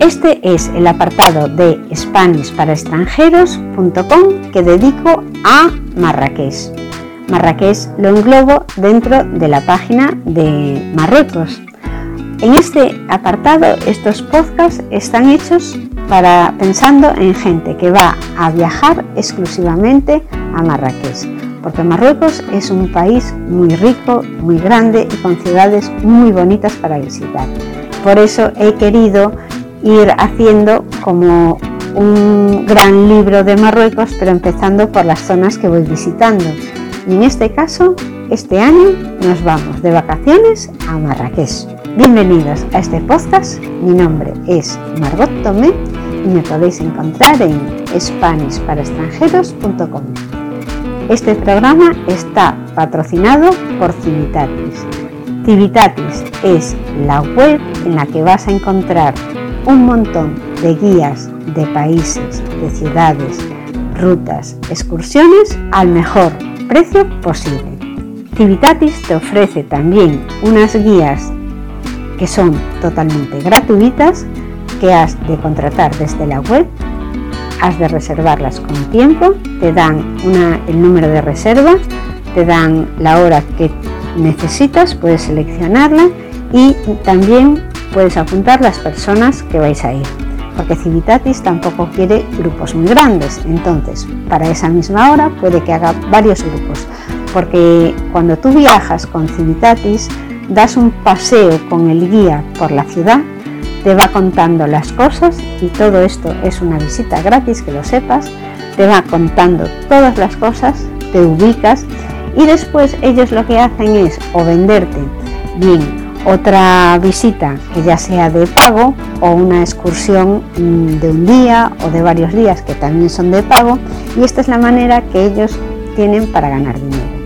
Este es el apartado de SpanishParaExtranjeros.com que dedico a Marrakech. Marrakech lo englobo dentro de la página de Marruecos. En este apartado, estos podcasts están hechos para pensando en gente que va a viajar exclusivamente a Marrakech, porque Marruecos es un país muy rico, muy grande y con ciudades muy bonitas para visitar. Por eso he querido ir haciendo como un gran libro de Marruecos, pero empezando por las zonas que voy visitando. Y en este caso, este año nos vamos de vacaciones a Marrakech. Bienvenidos a este podcast. Mi nombre es Margot Tomé y me podéis encontrar en SpanishParaExtranjeros.com. Este programa está patrocinado por Civitatis. Civitatis es la web en la que vas a encontrar un montón de guías de países, de ciudades, rutas, excursiones al mejor precio posible. Civitatis te ofrece también unas guías que son totalmente gratuitas que has de contratar desde la web, has de reservarlas con tiempo, te dan el número de reserva, te dan la hora que necesitas, puedes seleccionarla y también puedes apuntar las personas que vais a ir, porque Civitatis tampoco quiere grupos muy grandes, entonces para esa misma hora puede que haga varios grupos, porque cuando tú viajas con Civitatis das un paseo con el guía por la ciudad, te va contando las cosas y todo esto es una visita gratis, que lo sepas, te va contando todas las cosas, te ubicas y después ellos lo que hacen es o venderte bien otra visita que ya sea de pago o una excursión mm, de un día o de varios días que también son de pago y esta es la manera que ellos tienen para ganar dinero.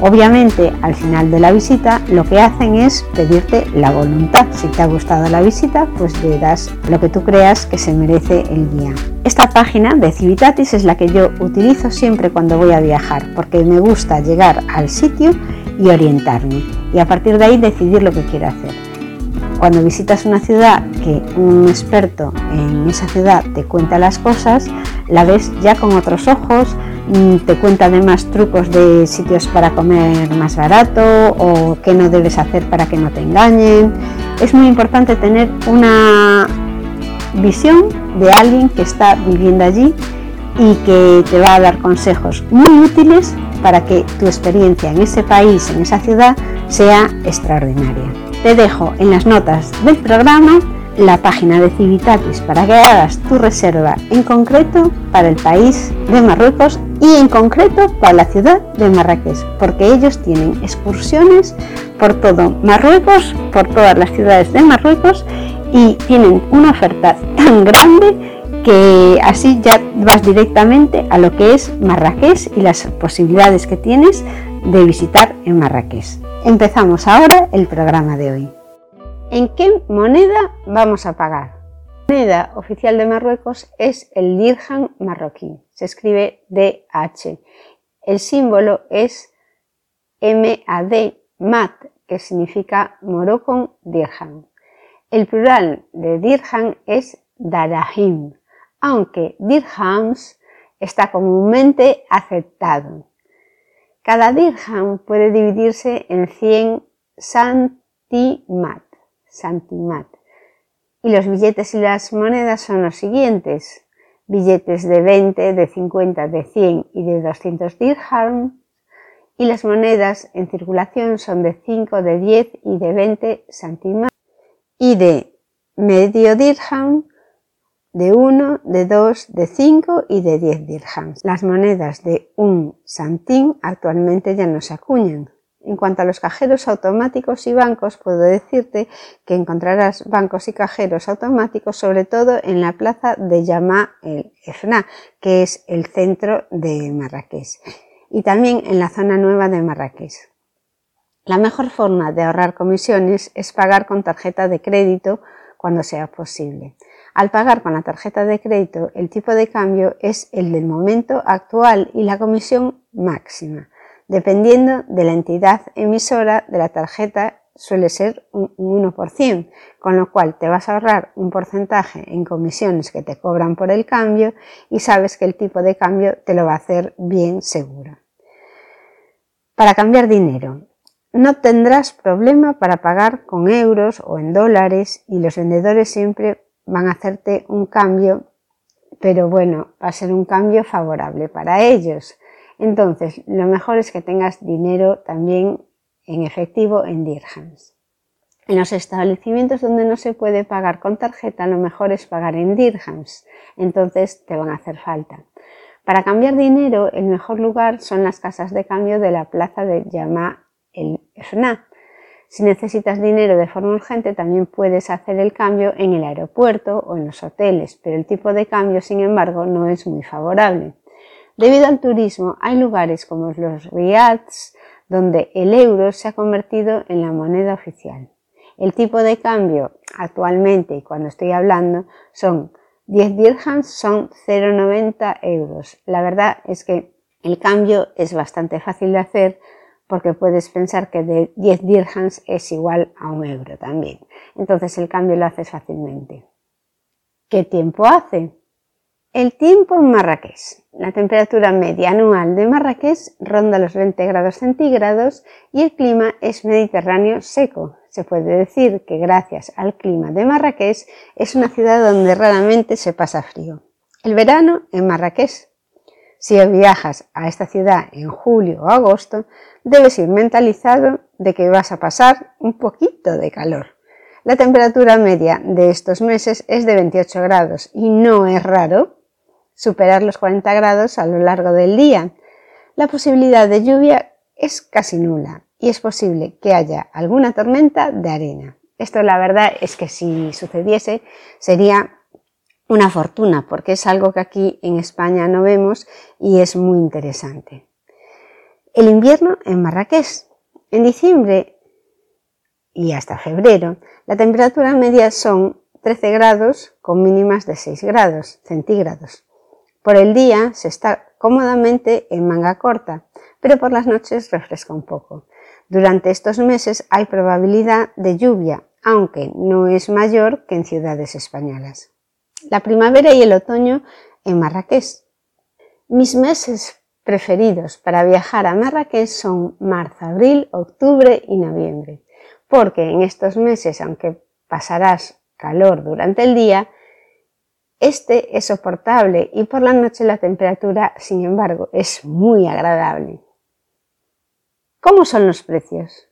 Obviamente al final de la visita lo que hacen es pedirte la voluntad. Si te ha gustado la visita pues le das lo que tú creas que se merece el guía. Esta página de Civitatis es la que yo utilizo siempre cuando voy a viajar porque me gusta llegar al sitio y orientarme y a partir de ahí decidir lo que quiero hacer. Cuando visitas una ciudad que un experto en esa ciudad te cuenta las cosas, la ves ya con otros ojos, mm, te cuenta además trucos de sitios para comer más barato o qué no debes hacer para que no te engañen. Es muy importante tener una visión de alguien que está viviendo allí y que te va a dar consejos muy útiles para que tu experiencia en ese país, en esa ciudad, sea extraordinaria. Te dejo en las notas del programa la página de Civitatis para que hagas tu reserva en concreto para el país de Marruecos y en concreto para la ciudad de Marrakech, porque ellos tienen excursiones por todo Marruecos, por todas las ciudades de Marruecos y tienen una oferta tan grande que así ya vas directamente a lo que es Marrakech y las posibilidades que tienes de visitar en Marrakech. Empezamos ahora el programa de hoy. ¿En qué moneda vamos a pagar? La moneda oficial de Marruecos es el dirham marroquí, se escribe DH. El símbolo es MAD, MAT, que significa Moroccan Dirham. El plural de dirham es darahim aunque dirhams está comúnmente aceptado. Cada dirham puede dividirse en 100 santimat. Y los billetes y las monedas son los siguientes. Billetes de 20, de 50, de 100 y de 200 dirhams. Y las monedas en circulación son de 5, de 10 y de 20 santimat. Y de medio dirham de 1, de 2, de 5 y de 10 dirhams. Las monedas de un santín actualmente ya no se acuñan. En cuanto a los cajeros automáticos y bancos, puedo decirte que encontrarás bancos y cajeros automáticos sobre todo en la plaza de Yama el Efna, que es el centro de Marrakech, y también en la zona nueva de Marrakech. La mejor forma de ahorrar comisiones es pagar con tarjeta de crédito cuando sea posible. Al pagar con la tarjeta de crédito, el tipo de cambio es el del momento actual y la comisión máxima, dependiendo de la entidad emisora de la tarjeta suele ser un 1%, con lo cual te vas a ahorrar un porcentaje en comisiones que te cobran por el cambio y sabes que el tipo de cambio te lo va a hacer bien seguro. Para cambiar dinero, no tendrás problema para pagar con euros o en dólares y los vendedores siempre van a hacerte un cambio, pero bueno, va a ser un cambio favorable para ellos. Entonces, lo mejor es que tengas dinero también en efectivo en dirhams. En los establecimientos donde no se puede pagar con tarjeta, lo mejor es pagar en dirhams, entonces te van a hacer falta. Para cambiar dinero, el mejor lugar son las casas de cambio de la plaza de Yama el FNA. Si necesitas dinero de forma urgente, también puedes hacer el cambio en el aeropuerto o en los hoteles, pero el tipo de cambio, sin embargo, no es muy favorable. Debido al turismo, hay lugares como los riads donde el euro se ha convertido en la moneda oficial. El tipo de cambio actualmente, y cuando estoy hablando, son 10 dirhams, son 0,90 euros. La verdad es que el cambio es bastante fácil de hacer porque puedes pensar que de 10 dirhams es igual a un euro también. Entonces el cambio lo haces fácilmente. ¿Qué tiempo hace? El tiempo en Marrakech. La temperatura media anual de Marrakech ronda los 20 grados centígrados y el clima es mediterráneo seco. Se puede decir que gracias al clima de Marrakech es una ciudad donde raramente se pasa frío. El verano en Marrakech. Si viajas a esta ciudad en julio o agosto, debes ir mentalizado de que vas a pasar un poquito de calor. La temperatura media de estos meses es de 28 grados y no es raro superar los 40 grados a lo largo del día. La posibilidad de lluvia es casi nula y es posible que haya alguna tormenta de arena. Esto la verdad es que si sucediese sería una fortuna porque es algo que aquí en España no vemos y es muy interesante. El invierno en Marrakech. En diciembre y hasta febrero la temperatura media son 13 grados con mínimas de 6 grados centígrados. Por el día se está cómodamente en manga corta, pero por las noches refresca un poco. Durante estos meses hay probabilidad de lluvia, aunque no es mayor que en ciudades españolas. La primavera y el otoño en Marrakech. Mis meses preferidos para viajar a Marrakech son marzo, abril, octubre y noviembre, porque en estos meses, aunque pasarás calor durante el día, este es soportable y por la noche la temperatura, sin embargo, es muy agradable. ¿Cómo son los precios?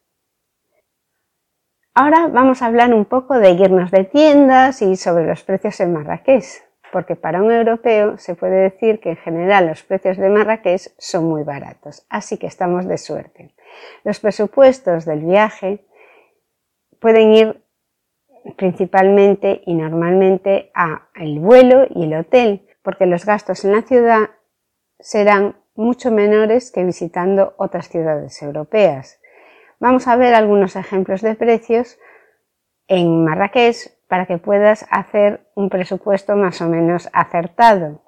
Ahora vamos a hablar un poco de irnos de tiendas y sobre los precios en Marrakech, porque para un europeo se puede decir que en general los precios de Marrakech son muy baratos, así que estamos de suerte. Los presupuestos del viaje pueden ir principalmente y normalmente a el vuelo y el hotel, porque los gastos en la ciudad serán mucho menores que visitando otras ciudades europeas. Vamos a ver algunos ejemplos de precios en Marrakech para que puedas hacer un presupuesto más o menos acertado.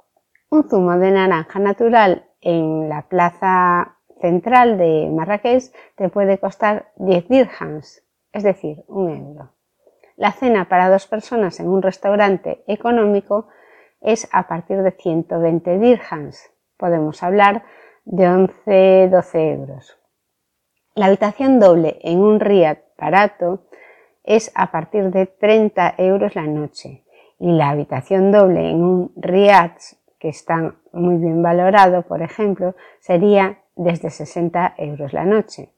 Un zumo de naranja natural en la plaza central de Marrakech te puede costar 10 dirhams, es decir, un euro. La cena para dos personas en un restaurante económico es a partir de 120 dirhams. Podemos hablar de 11-12 euros. La habitación doble en un riad barato es a partir de 30 euros la noche y la habitación doble en un riad que está muy bien valorado, por ejemplo, sería desde 60 euros la noche.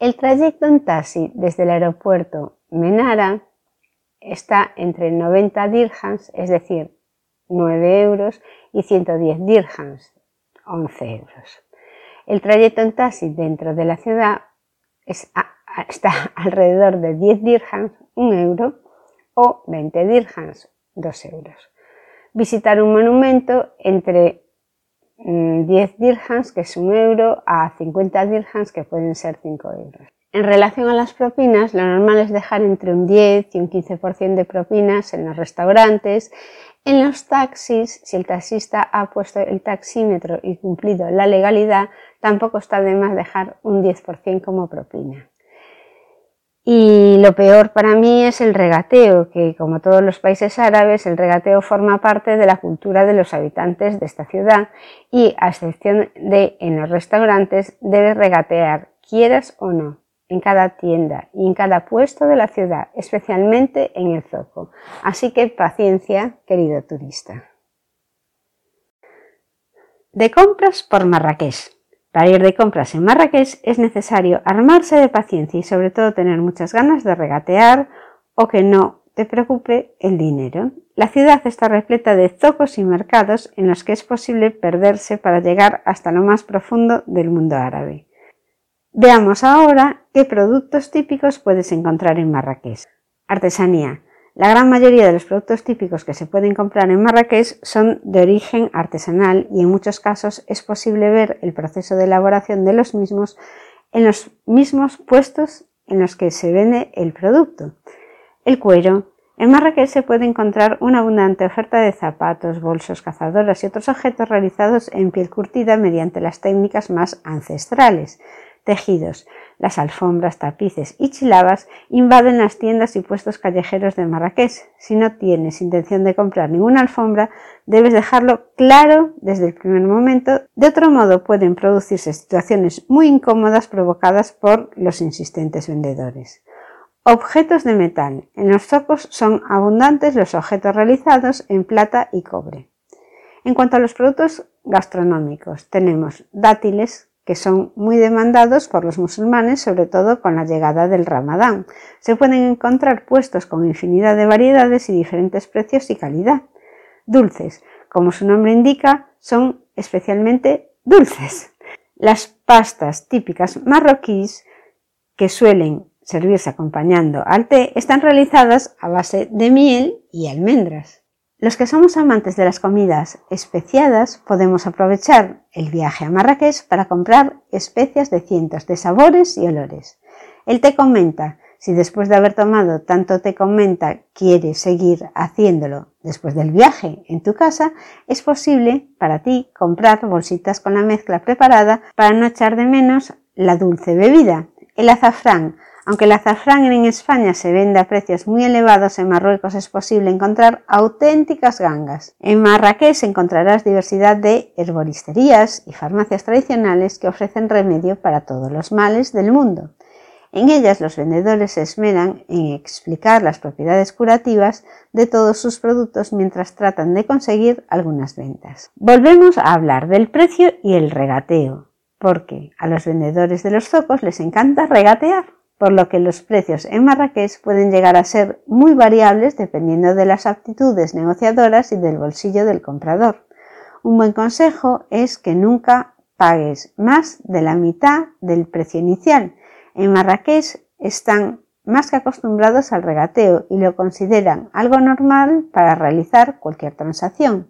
El trayecto en taxi desde el aeropuerto Menara está entre 90 dirhams, es decir, 9 euros, y 110 dirhams, 11 euros. El trayecto en taxi dentro de la ciudad está alrededor de 10 dirhams, 1 euro, o 20 dirhams, 2 euros. Visitar un monumento entre 10 mm, dirhams, que es 1 euro, a 50 dirhams, que pueden ser 5 euros. En relación a las propinas, lo normal es dejar entre un 10 y un 15% de propinas en los restaurantes. En los taxis, si el taxista ha puesto el taxímetro y cumplido la legalidad, tampoco está de más dejar un 10% como propina. Y lo peor para mí es el regateo, que como todos los países árabes, el regateo forma parte de la cultura de los habitantes de esta ciudad y, a excepción de en los restaurantes, debes regatear, quieras o no, en cada tienda y en cada puesto de la ciudad, especialmente en el zoco. Así que paciencia, querido turista. De compras por Marrakech. Para ir de compras en Marrakech es necesario armarse de paciencia y sobre todo tener muchas ganas de regatear o que no te preocupe el dinero. La ciudad está repleta de zocos y mercados en los que es posible perderse para llegar hasta lo más profundo del mundo árabe. Veamos ahora qué productos típicos puedes encontrar en Marrakech. Artesanía. La gran mayoría de los productos típicos que se pueden comprar en Marrakech son de origen artesanal y en muchos casos es posible ver el proceso de elaboración de los mismos en los mismos puestos en los que se vende el producto. El cuero. En Marrakech se puede encontrar una abundante oferta de zapatos, bolsos, cazadoras y otros objetos realizados en piel curtida mediante las técnicas más ancestrales. Tejidos. Las alfombras, tapices y chilabas invaden las tiendas y puestos callejeros de Marrakech. Si no tienes intención de comprar ninguna alfombra, debes dejarlo claro desde el primer momento. De otro modo, pueden producirse situaciones muy incómodas provocadas por los insistentes vendedores. Objetos de metal. En los zocos son abundantes los objetos realizados en plata y cobre. En cuanto a los productos gastronómicos, tenemos dátiles, que son muy demandados por los musulmanes, sobre todo con la llegada del Ramadán. Se pueden encontrar puestos con infinidad de variedades y diferentes precios y calidad. Dulces, como su nombre indica, son especialmente dulces. Las pastas típicas marroquíes que suelen servirse acompañando al té están realizadas a base de miel y almendras. Los que somos amantes de las comidas especiadas podemos aprovechar el viaje a Marrakech para comprar especias de cientos de sabores y olores. El té con menta. Si después de haber tomado tanto té con menta quieres seguir haciéndolo después del viaje en tu casa, es posible para ti comprar bolsitas con la mezcla preparada para no echar de menos la dulce bebida. El azafrán aunque el azafrán en España se vende a precios muy elevados, en Marruecos es posible encontrar auténticas gangas. En Marrakech encontrarás diversidad de herboristerías y farmacias tradicionales que ofrecen remedio para todos los males del mundo. En ellas los vendedores se esmeran en explicar las propiedades curativas de todos sus productos mientras tratan de conseguir algunas ventas. Volvemos a hablar del precio y el regateo, porque a los vendedores de los zocos les encanta regatear por lo que los precios en Marrakech pueden llegar a ser muy variables dependiendo de las aptitudes negociadoras y del bolsillo del comprador. Un buen consejo es que nunca pagues más de la mitad del precio inicial. En Marrakech están más que acostumbrados al regateo y lo consideran algo normal para realizar cualquier transacción.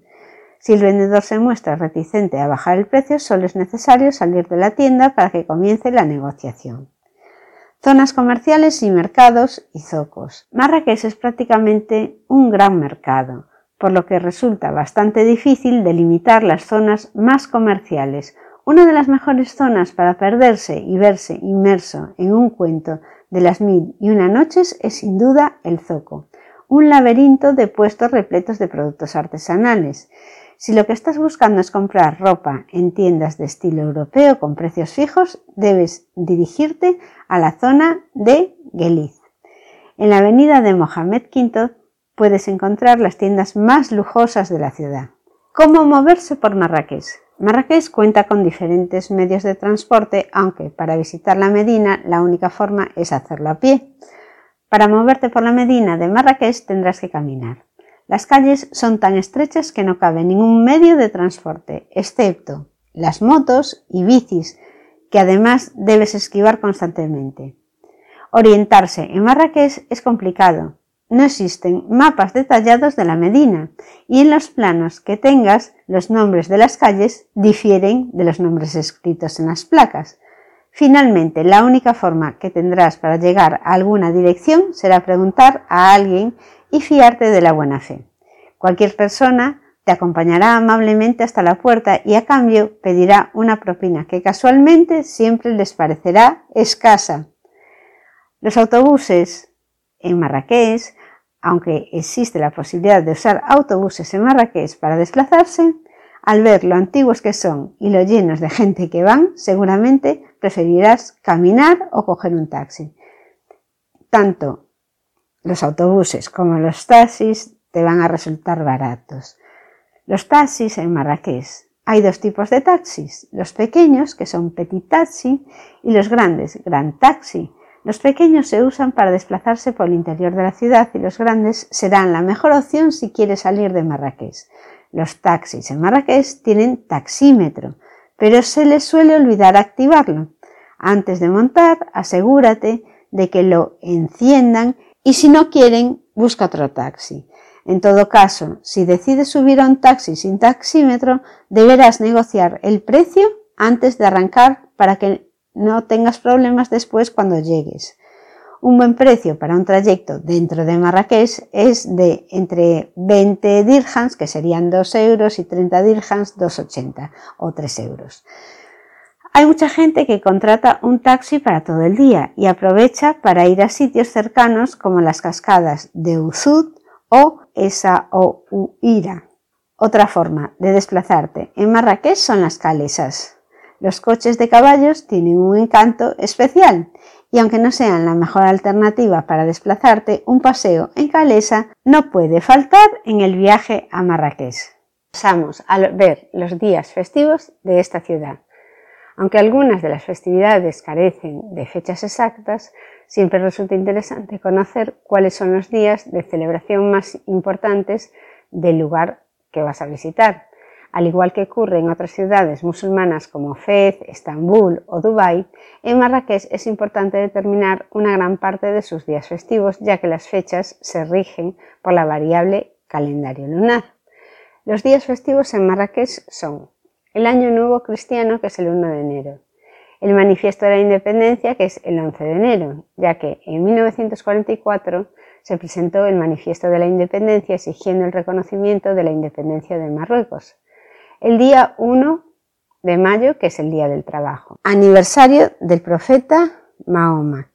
Si el vendedor se muestra reticente a bajar el precio, solo es necesario salir de la tienda para que comience la negociación zonas comerciales y mercados y zocos. Marrakech es prácticamente un gran mercado, por lo que resulta bastante difícil delimitar las zonas más comerciales. Una de las mejores zonas para perderse y verse inmerso en un cuento de las mil y una noches es sin duda el zoco, un laberinto de puestos repletos de productos artesanales. Si lo que estás buscando es comprar ropa en tiendas de estilo europeo con precios fijos, debes dirigirte a la zona de Geliz. En la avenida de Mohamed V puedes encontrar las tiendas más lujosas de la ciudad. ¿Cómo moverse por Marrakech? Marrakech cuenta con diferentes medios de transporte, aunque para visitar la Medina la única forma es hacerlo a pie. Para moverte por la Medina de Marrakech tendrás que caminar. Las calles son tan estrechas que no cabe ningún medio de transporte, excepto las motos y bicis, que además debes esquivar constantemente. Orientarse en Marrakech es complicado. No existen mapas detallados de la Medina y en los planos que tengas los nombres de las calles difieren de los nombres escritos en las placas. Finalmente, la única forma que tendrás para llegar a alguna dirección será preguntar a alguien y fiarte de la buena fe. Cualquier persona te acompañará amablemente hasta la puerta y a cambio pedirá una propina que casualmente siempre les parecerá escasa. Los autobuses en Marrakech, aunque existe la posibilidad de usar autobuses en Marrakech para desplazarse, al ver lo antiguos que son y lo llenos de gente que van, seguramente preferirás caminar o coger un taxi. Tanto los autobuses como los taxis te van a resultar baratos. Los taxis en Marrakech. Hay dos tipos de taxis, los pequeños, que son petit taxi, y los grandes, gran taxi. Los pequeños se usan para desplazarse por el interior de la ciudad y los grandes serán la mejor opción si quieres salir de Marrakech. Los taxis en Marrakech tienen taxímetro, pero se les suele olvidar activarlo. Antes de montar, asegúrate de que lo enciendan y si no quieren, busca otro taxi. En todo caso, si decides subir a un taxi sin taxímetro, deberás negociar el precio antes de arrancar para que no tengas problemas después cuando llegues. Un buen precio para un trayecto dentro de Marrakech es de entre 20 dirhams, que serían 2 euros, y 30 dirhams, 2,80 o 3 euros. Hay mucha gente que contrata un taxi para todo el día y aprovecha para ir a sitios cercanos como las cascadas de Uzud o Esa o Uira. Otra forma de desplazarte en Marrakech son las calesas. Los coches de caballos tienen un encanto especial y aunque no sean la mejor alternativa para desplazarte, un paseo en calesa no puede faltar en el viaje a Marrakech. Pasamos a ver los días festivos de esta ciudad. Aunque algunas de las festividades carecen de fechas exactas, siempre resulta interesante conocer cuáles son los días de celebración más importantes del lugar que vas a visitar. Al igual que ocurre en otras ciudades musulmanas como Fez, Estambul o Dubái, en Marrakech es importante determinar una gran parte de sus días festivos, ya que las fechas se rigen por la variable calendario lunar. Los días festivos en Marrakech son el Año Nuevo Cristiano, que es el 1 de enero, el Manifiesto de la Independencia, que es el 11 de enero, ya que en 1944 se presentó el Manifiesto de la Independencia exigiendo el reconocimiento de la independencia de Marruecos el día 1 de mayo, que es el Día del Trabajo. Aniversario del profeta Mahoma.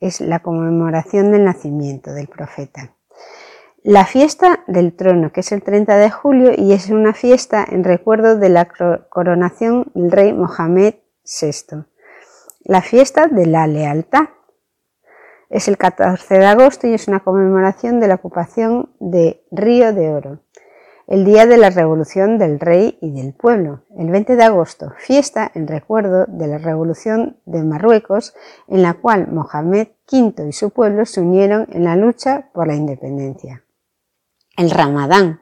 Es la conmemoración del nacimiento del profeta. La fiesta del trono, que es el 30 de julio y es una fiesta en recuerdo de la coronación del rey Mohamed VI. La fiesta de la lealtad. Es el 14 de agosto y es una conmemoración de la ocupación de Río de Oro el día de la Revolución del Rey y del Pueblo, el 20 de agosto, fiesta en recuerdo de la Revolución de Marruecos, en la cual Mohamed V y su pueblo se unieron en la lucha por la independencia. El Ramadán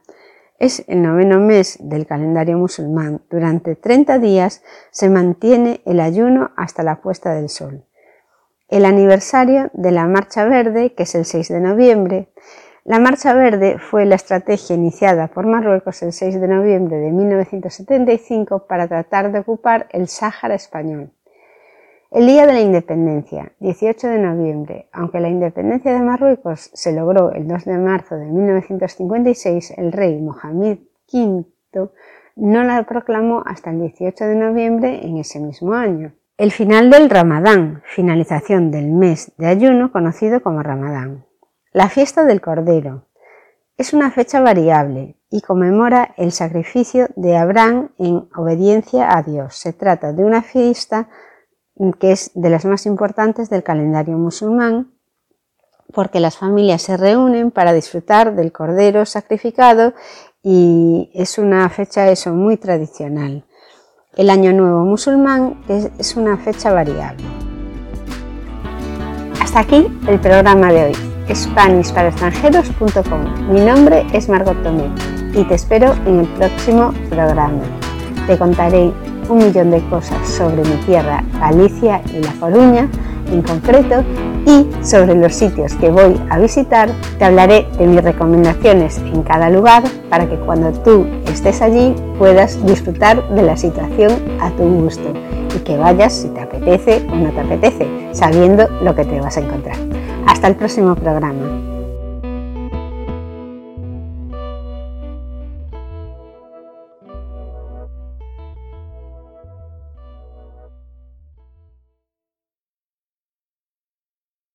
es el noveno mes del calendario musulmán. Durante 30 días se mantiene el ayuno hasta la puesta del sol. El aniversario de la Marcha Verde, que es el 6 de noviembre, la Marcha Verde fue la estrategia iniciada por Marruecos el 6 de noviembre de 1975 para tratar de ocupar el Sáhara español. El Día de la Independencia, 18 de noviembre, aunque la independencia de Marruecos se logró el 2 de marzo de 1956, el rey Mohamed V no la proclamó hasta el 18 de noviembre en ese mismo año. El final del Ramadán, finalización del mes de ayuno conocido como Ramadán. La fiesta del Cordero es una fecha variable y conmemora el sacrificio de Abraham en obediencia a Dios. Se trata de una fiesta que es de las más importantes del calendario musulmán porque las familias se reúnen para disfrutar del cordero sacrificado y es una fecha eso muy tradicional. El año nuevo musulmán es una fecha variable. Hasta aquí el programa de hoy SpanishParaExtranjeros.com. Mi nombre es Margot Tomé y te espero en el próximo programa. Te contaré un millón de cosas sobre mi tierra, Galicia y La Coruña en concreto y sobre los sitios que voy a visitar. Te hablaré de mis recomendaciones en cada lugar para que cuando tú estés allí puedas disfrutar de la situación a tu gusto y que vayas si te apetece o no te apetece, sabiendo lo que te vas a encontrar. Hasta el próximo programa.